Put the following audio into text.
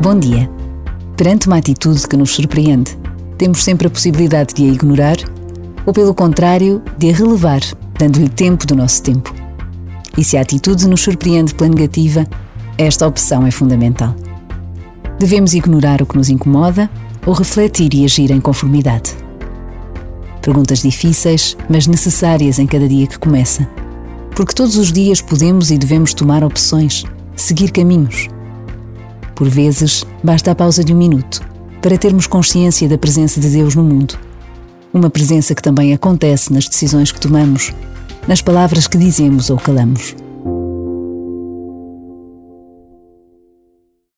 Bom dia. Perante uma atitude que nos surpreende, temos sempre a possibilidade de a ignorar ou, pelo contrário, de a relevar, dando-lhe tempo do nosso tempo. E se a atitude nos surpreende pela negativa, esta opção é fundamental. Devemos ignorar o que nos incomoda ou refletir e agir em conformidade. Perguntas difíceis, mas necessárias em cada dia que começa. Porque todos os dias podemos e devemos tomar opções, seguir caminhos. Por vezes, basta a pausa de um minuto para termos consciência da presença de Deus no mundo. Uma presença que também acontece nas decisões que tomamos, nas palavras que dizemos ou calamos.